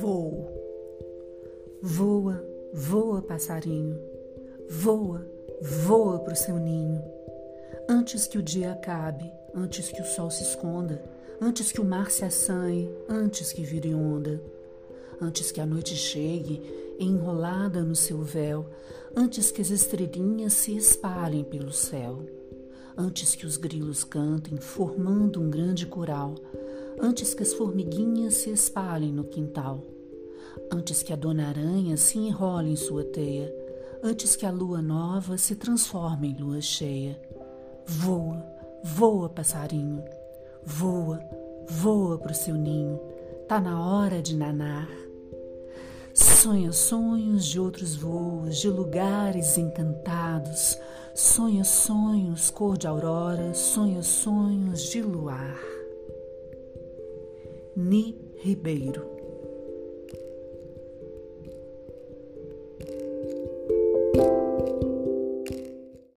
Voo. Voa, voa, passarinho. Voa, voa para o seu ninho. Antes que o dia acabe, antes que o sol se esconda, antes que o mar se assanhe, antes que vire onda, antes que a noite chegue, enrolada no seu véu, antes que as estrelinhas se espalhem pelo céu, antes que os grilos cantem, formando um grande coral antes que as formiguinhas se espalhem no quintal, antes que a dona aranha se enrole em sua teia, antes que a lua nova se transforme em lua cheia. Voa, voa, passarinho, voa, voa para o seu ninho, tá na hora de nanar. Sonha sonhos de outros voos, de lugares encantados. Sonha sonhos cor de aurora, sonha sonhos de luar. Ni Ribeiro.